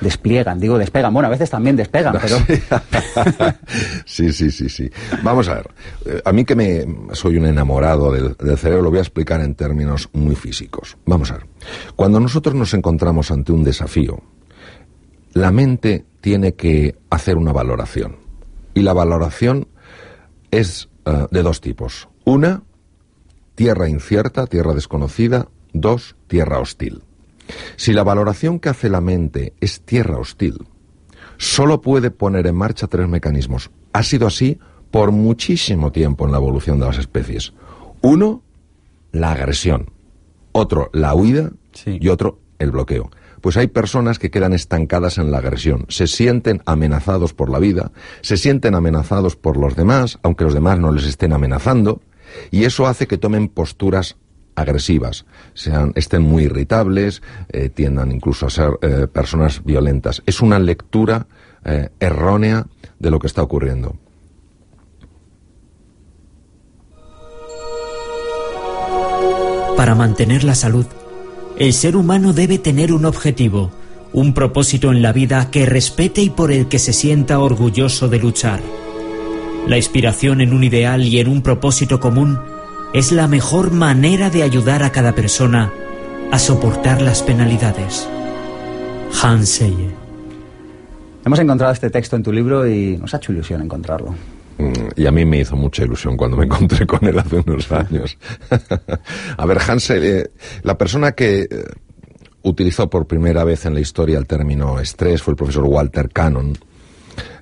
Despliegan, digo despegan, bueno, a veces también despegan, pero... sí, sí, sí, sí. Vamos a ver, eh, a mí que me soy un enamorado del, del, cerebro, lo voy a explicar en términos muy físicos. Vamos a ver, cuando nosotros nos encontramos ante un desafío, la mente tiene que hacer una valoración. Y la valoración es uh, de dos tipos. Una, tierra incierta, tierra desconocida. Dos, tierra hostil. Si la valoración que hace la mente es tierra hostil, solo puede poner en marcha tres mecanismos. Ha sido así por muchísimo tiempo en la evolución de las especies. Uno, la agresión. Otro, la huida. Sí. Y otro, el bloqueo. Pues hay personas que quedan estancadas en la agresión, se sienten amenazados por la vida, se sienten amenazados por los demás, aunque los demás no les estén amenazando, y eso hace que tomen posturas agresivas, sean, estén muy irritables, eh, tiendan incluso a ser eh, personas violentas. Es una lectura eh, errónea de lo que está ocurriendo. Para mantener la salud, el ser humano debe tener un objetivo, un propósito en la vida que respete y por el que se sienta orgulloso de luchar. La inspiración en un ideal y en un propósito común es la mejor manera de ayudar a cada persona a soportar las penalidades. Hans Selle. Hemos encontrado este texto en tu libro y nos ha hecho ilusión encontrarlo. Mm, y a mí me hizo mucha ilusión cuando me encontré con él hace unos años. a ver, Hansel, eh, la persona que eh, utilizó por primera vez en la historia el término estrés fue el profesor Walter Cannon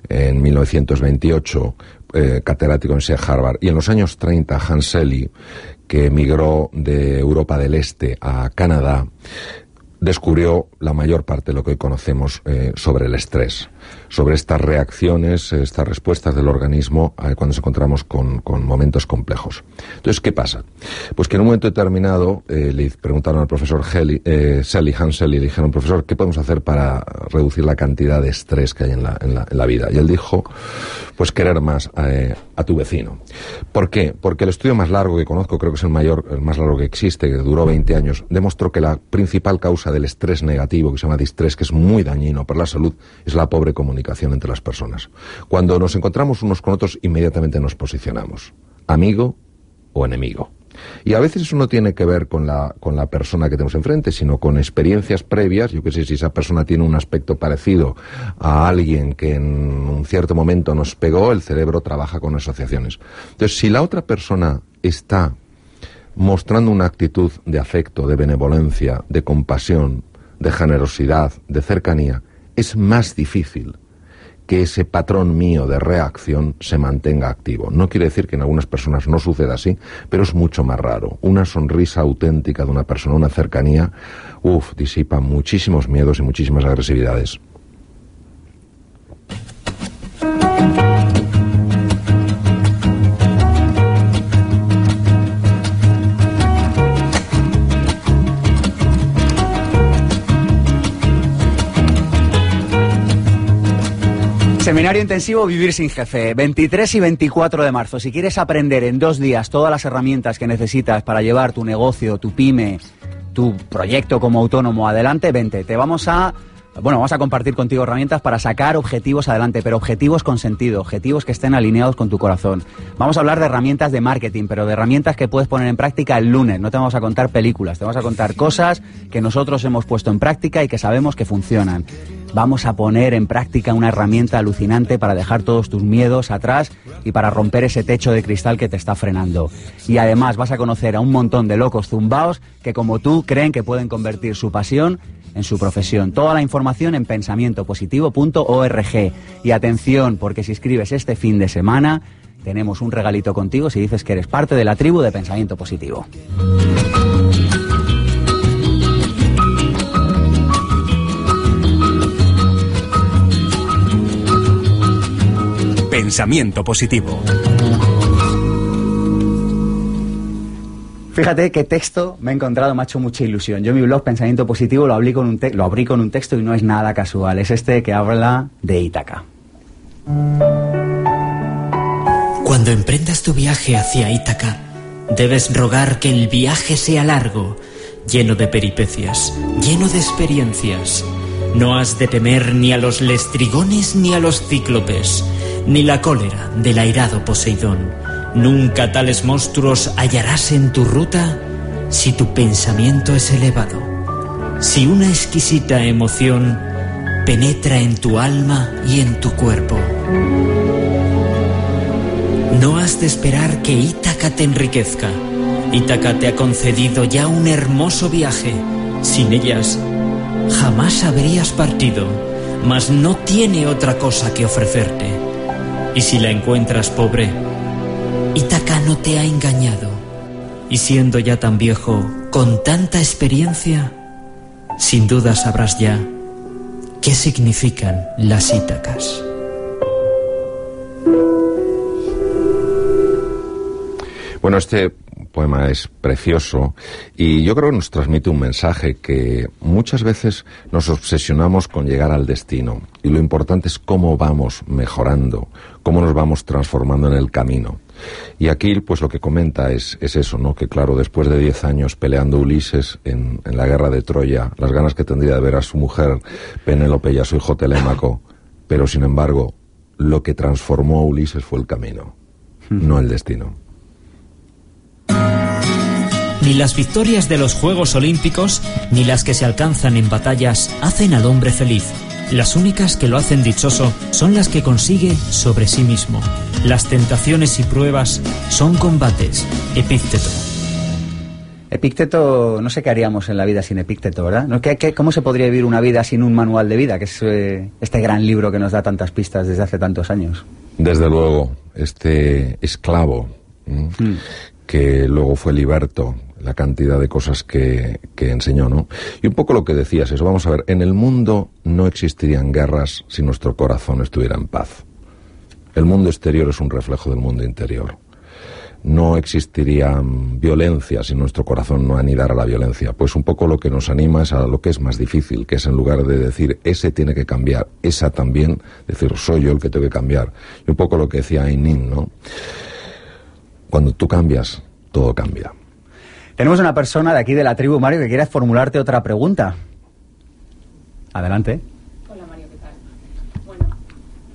en 1928, eh, catedrático en SEA Harvard. Y en los años 30, Hanseli, que emigró de Europa del Este a Canadá, descubrió la mayor parte de lo que hoy conocemos eh, sobre el estrés sobre estas reacciones, estas respuestas del organismo eh, cuando nos encontramos con, momentos complejos. Entonces, ¿qué pasa? Pues que en un momento determinado eh, le preguntaron al profesor Heli, eh, Sally Hansel y le dijeron, profesor, ¿qué podemos hacer para reducir la cantidad de estrés que hay en la, la, vida? Y él dijo, pues querer más a tu vecino. ¿Por qué? Porque el estudio más largo que conozco, creo que es el mayor, el más largo que existe, que duró 20 años, demostró que la principal causa del estrés negativo, que se llama distrés, que es muy dañino para la salud, es la pobre comunicación entre las personas. Cuando nos encontramos unos con otros, inmediatamente nos posicionamos. Amigo o enemigo. Y a veces eso no tiene que ver con la, con la persona que tenemos enfrente, sino con experiencias previas. Yo que sé, si esa persona tiene un aspecto parecido a alguien que en un cierto momento nos pegó, el cerebro trabaja con asociaciones. Entonces, si la otra persona está mostrando una actitud de afecto, de benevolencia, de compasión, de generosidad, de cercanía, es más difícil que ese patrón mío de reacción se mantenga activo. No quiere decir que en algunas personas no suceda así, pero es mucho más raro. Una sonrisa auténtica de una persona, una cercanía, uff, disipa muchísimos miedos y muchísimas agresividades. Seminario intensivo Vivir sin jefe, 23 y 24 de marzo. Si quieres aprender en dos días todas las herramientas que necesitas para llevar tu negocio, tu pyme, tu proyecto como autónomo adelante, vente. Te vamos a bueno, vamos a compartir contigo herramientas para sacar objetivos adelante, pero objetivos con sentido, objetivos que estén alineados con tu corazón. Vamos a hablar de herramientas de marketing, pero de herramientas que puedes poner en práctica el lunes. No te vamos a contar películas, te vamos a contar cosas que nosotros hemos puesto en práctica y que sabemos que funcionan. Vamos a poner en práctica una herramienta alucinante para dejar todos tus miedos atrás y para romper ese techo de cristal que te está frenando. Y además vas a conocer a un montón de locos zumbaos que como tú creen que pueden convertir su pasión en su profesión. Toda la información en pensamientopositivo.org. Y atención, porque si escribes este fin de semana, tenemos un regalito contigo si dices que eres parte de la tribu de Pensamiento Positivo. Pensamiento Positivo. Fíjate qué texto me he encontrado, me ha hecho mucha ilusión. Yo mi blog Pensamiento Positivo lo abrí con un, lo abrí con un texto y no es nada casual. Es este que habla de Ítaca. Cuando emprendas tu viaje hacia Ítaca, debes rogar que el viaje sea largo, lleno de peripecias, lleno de experiencias. No has de temer ni a los lestrigones ni a los cíclopes, ni la cólera del airado Poseidón Nunca tales monstruos hallarás en tu ruta si tu pensamiento es elevado. Si una exquisita emoción penetra en tu alma y en tu cuerpo. No has de esperar que Ítaca te enriquezca. Ítaca te ha concedido ya un hermoso viaje. Sin ellas, jamás habrías partido, mas no tiene otra cosa que ofrecerte. Y si la encuentras pobre, Itaca no te ha engañado. Y siendo ya tan viejo, con tanta experiencia, sin duda sabrás ya qué significan las Ítacas. Bueno, este poema es precioso y yo creo que nos transmite un mensaje que muchas veces nos obsesionamos con llegar al destino y lo importante es cómo vamos mejorando, cómo nos vamos transformando en el camino. Y aquí, pues lo que comenta es, es eso, ¿no? Que claro, después de diez años peleando Ulises en, en, la guerra de Troya, las ganas que tendría de ver a su mujer Penélope y a su hijo Telémaco, pero sin embargo, lo que transformó a Ulises fue el camino, no el destino. Ni las victorias de los Juegos Olímpicos, ni las que se alcanzan en batallas, hacen al hombre feliz. Las únicas que lo hacen dichoso son las que consigue sobre sí mismo. Las tentaciones y pruebas son combates. Epícteto. Epícteto, no sé qué haríamos en la vida sin Epícteto, ¿verdad? ¿No? ¿Qué, qué, cómo se podría vivir una vida sin un manual de vida, que es eh, este gran libro que nos da tantas pistas desde hace tantos años? Desde luego, este esclavo mm. que luego fue liberto, la cantidad de cosas que, que, enseñó, ¿no? Y un poco lo que decías, eso, vamos a ver, en el mundo no existirían guerras si nuestro corazón estuviera en paz. El mundo exterior es un reflejo del mundo interior no existiría violencia si nuestro corazón no anidara la violencia. Pues un poco lo que nos anima es a lo que es más difícil, que es en lugar de decir ese tiene que cambiar, esa también, decir soy yo el que tengo que cambiar. Y un poco lo que decía Ainin, ¿no? Cuando tú cambias, todo cambia. Tenemos una persona de aquí de la tribu, Mario, que quiere formularte otra pregunta. Adelante.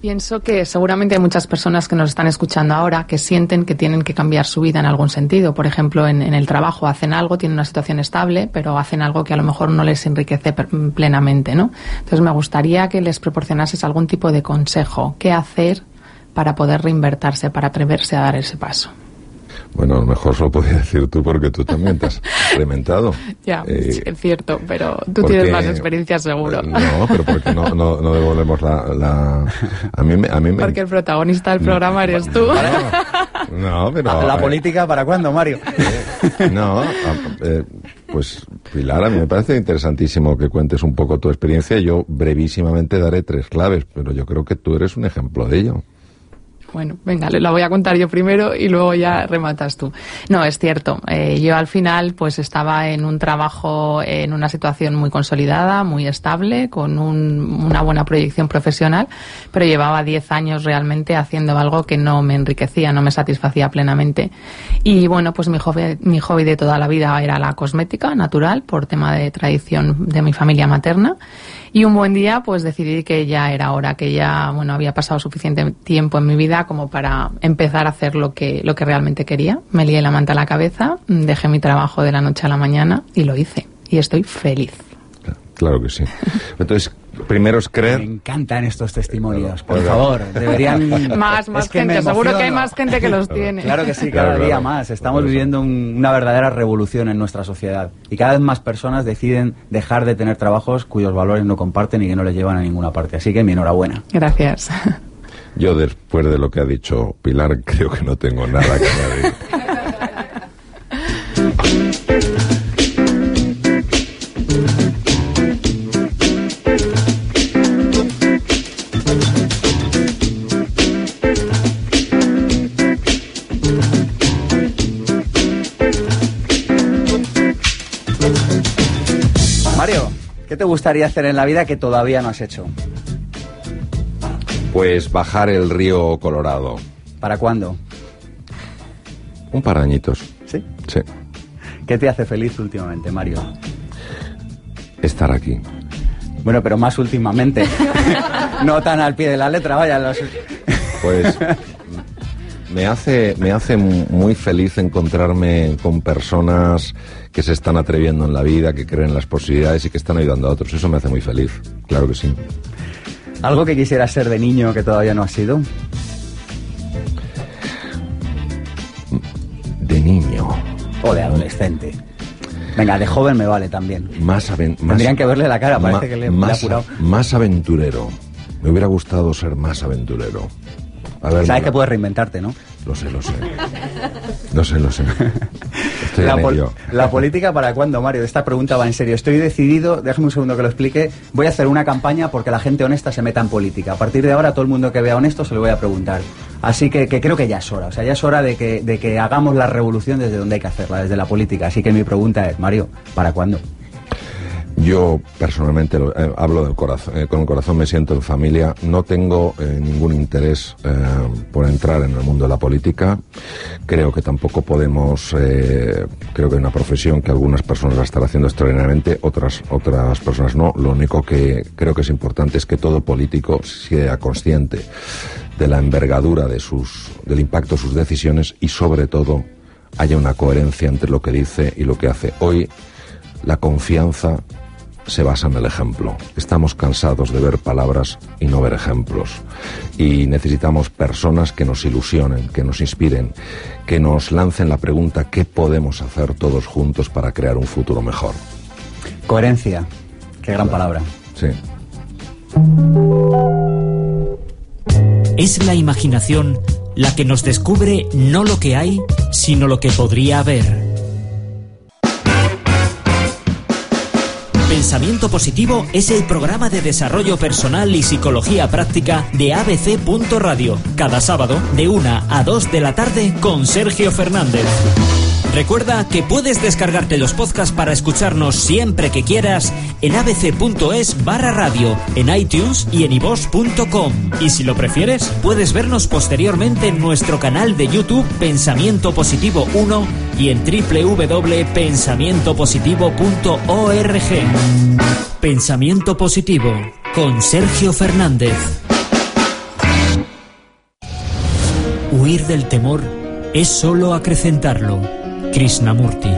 Pienso que seguramente hay muchas personas que nos están escuchando ahora que sienten que tienen que cambiar su vida en algún sentido. Por ejemplo, en, en, el trabajo hacen algo, tienen una situación estable, pero hacen algo que a lo mejor no les enriquece plenamente, ¿no? Entonces me gustaría que les proporcionases algún tipo de consejo. ¿Qué hacer para poder reinvertirse, para atreverse a dar ese paso? Bueno, a lo mejor solo podía decir tú porque tú también te has experimentado. ya, eh, es cierto, pero tú porque, tienes más experiencia seguro. No, pero porque no, no, no devolvemos la, la, A, mí, a mí me... Porque el protagonista del programa eres tú. No, pero... ¿La política para cuándo, Mario? no, eh, pues Pilar, a mí me parece interesantísimo que cuentes un poco tu experiencia. Yo brevísimamente daré tres claves, pero yo creo que tú eres un ejemplo de ello. Bueno, venga, la voy a contar yo primero y luego ya rematas tú. No, es cierto. Eh, yo al final pues estaba en un trabajo, en una situación muy consolidada, muy estable, con un, una buena proyección profesional, pero llevaba 10 años realmente haciendo algo que no me enriquecía, no me satisfacía plenamente. Y bueno, pues mi hobby, mi hobby de toda la vida era la cosmética natural, por tema de tradición de mi familia materna. Y un buen día, pues decidí que ya era hora, que ya, bueno, había pasado suficiente tiempo en mi vida como para empezar a hacer lo que, lo que realmente quería. Me lié la manta a la cabeza, dejé mi trabajo de la noche a la mañana y lo hice. Y estoy feliz. Claro que sí. Entonces, primero es creer. Me encantan estos testimonios, por favor. Deberían. Más, más gente. Seguro que hay más gente que los tiene. Claro que sí, cada claro, día claro. más. Estamos viviendo un, una verdadera revolución en nuestra sociedad. Y cada vez más personas deciden dejar de tener trabajos cuyos valores no comparten y que no les llevan a ninguna parte. Así que mi enhorabuena. Gracias. Yo, después de lo que ha dicho Pilar, creo que no tengo nada que añadir. ¿Qué te gustaría hacer en la vida que todavía no has hecho? Pues bajar el río Colorado. ¿Para cuándo? Un par de añitos. ¿Sí? Sí. ¿Qué te hace feliz últimamente, Mario? Estar aquí. Bueno, pero más últimamente. no tan al pie de la letra, vaya. Los... Pues me hace, me hace muy feliz encontrarme con personas que se están atreviendo en la vida, que creen en las posibilidades y que están ayudando a otros. Eso me hace muy feliz, claro que sí. ¿Algo que quisieras ser de niño que todavía no has sido? De niño. O de adolescente. Venga, de joven me vale también. Más, aven más Tendrían que verle la cara, parece que le, más, le ha apurado. Más aventurero. Me hubiera gustado ser más aventurero. A ver, Sabes que puedes reinventarte, ¿no? Lo sé, lo sé. Lo sé, lo sé. Estoy la, en pol ello. la política para cuándo, Mario? Esta pregunta va en serio. Estoy decidido, déjame un segundo que lo explique. Voy a hacer una campaña porque la gente honesta se meta en política. A partir de ahora, todo el mundo que vea honesto se lo voy a preguntar. Así que, que creo que ya es hora. O sea, ya es hora de que, de que hagamos la revolución desde donde hay que hacerla, desde la política. Así que mi pregunta es, Mario, ¿para cuándo? Yo personalmente eh, hablo del corazón, eh, con el corazón me siento en familia. No tengo eh, ningún interés eh, por entrar en el mundo de la política. Creo que tampoco podemos. creo que es una profesión que algunas personas la están haciendo extraordinariamente, otras otras personas no. Lo único que creo que es importante es que todo político sea consciente de la envergadura de sus, del impacto de sus decisiones y sobre todo haya una coherencia entre lo que dice y lo que hace. Hoy la confianza se basa en el ejemplo. Estamos cansados de ver palabras y no ver ejemplos. Y necesitamos personas que nos ilusionen, que nos inspiren, que nos lancen la pregunta ¿qué podemos hacer todos juntos para crear un futuro mejor? Coherencia. Qué gran palabra. Sí. Es la imaginación la que nos descubre no lo que hay, sino lo que podría haber. Pensamiento Positivo es el programa de desarrollo personal y psicología práctica de ABC.radio, cada sábado de 1 a 2 de la tarde con Sergio Fernández. Recuerda que puedes descargarte los podcasts para escucharnos siempre que quieras en abc.es barra radio, en iTunes y en iVoox.com. Y si lo prefieres, puedes vernos posteriormente en nuestro canal de YouTube Pensamiento Positivo 1 y en www.pensamientopositivo.org. Pensamiento Positivo con Sergio Fernández. Huir del temor es solo acrecentarlo. Krishnamurti.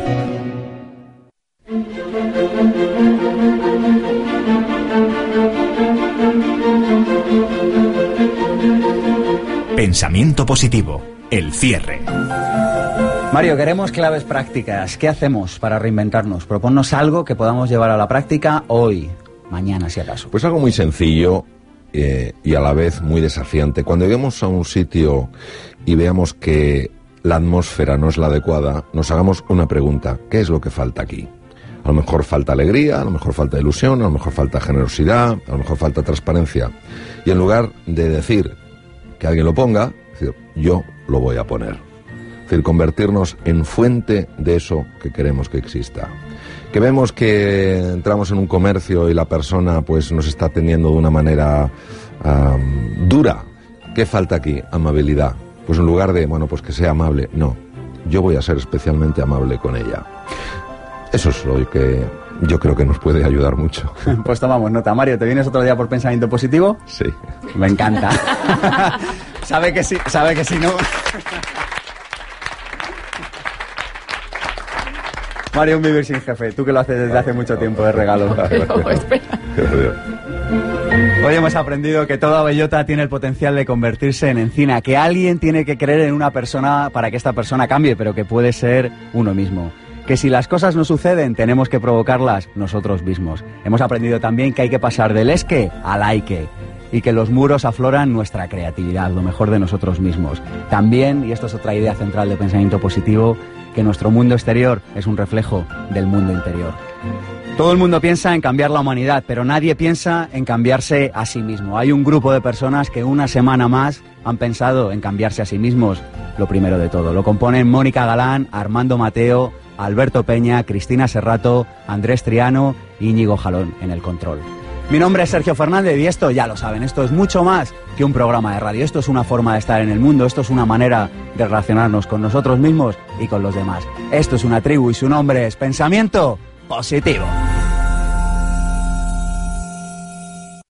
Pensamiento positivo. El cierre. Mario, queremos claves prácticas. ¿Qué hacemos para reinventarnos? Proponnos algo que podamos llevar a la práctica hoy, mañana, si acaso. Pues algo muy sencillo eh, y a la vez muy desafiante. Cuando lleguemos a un sitio y veamos que la atmósfera no es la adecuada, nos hagamos una pregunta. ¿Qué es lo que falta aquí? A lo mejor falta alegría, a lo mejor falta ilusión, a lo mejor falta generosidad, a lo mejor falta transparencia. Y en lugar de decir que alguien lo ponga, yo lo voy a poner. Es decir, convertirnos en fuente de eso que queremos que exista. Que vemos que entramos en un comercio y la persona pues nos está atendiendo de una manera dura. ¿Qué falta aquí? Amabilidad. Pues en lugar de, bueno, pues que sea amable, no. Yo voy a ser especialmente amable con ella. Eso es lo que yo creo que nos puede ayudar mucho. Pues tomamos nota. Mario, ¿te vienes otro día por pensamiento positivo? Sí. Me encanta. sabe que sí, sabe que sí, ¿no? Mario, un vivir sin jefe. Tú que lo haces desde hace mucho tiempo de regalo. Hoy hemos aprendido que toda bellota tiene el potencial de convertirse en encina, que alguien tiene que creer en una persona para que esta persona cambie, pero que puede ser uno mismo. Que si las cosas no suceden, tenemos que provocarlas nosotros mismos. Hemos aprendido también que hay que pasar del esque al aike y que los muros afloran nuestra creatividad, lo mejor de nosotros mismos. También, y esto es otra idea central de pensamiento positivo, que nuestro mundo exterior es un reflejo del mundo interior. Todo el mundo piensa en cambiar la humanidad, pero nadie piensa en cambiarse a sí mismo. Hay un grupo de personas que una semana más han pensado en cambiarse a sí mismos, lo primero de todo. Lo componen Mónica Galán, Armando Mateo, Alberto Peña, Cristina Serrato, Andrés Triano y Íñigo Jalón en el control. Mi nombre es Sergio Fernández y esto ya lo saben, esto es mucho más que un programa de radio, esto es una forma de estar en el mundo, esto es una manera de relacionarnos con nosotros mismos y con los demás. Esto es una tribu y su nombre es Pensamiento positivo.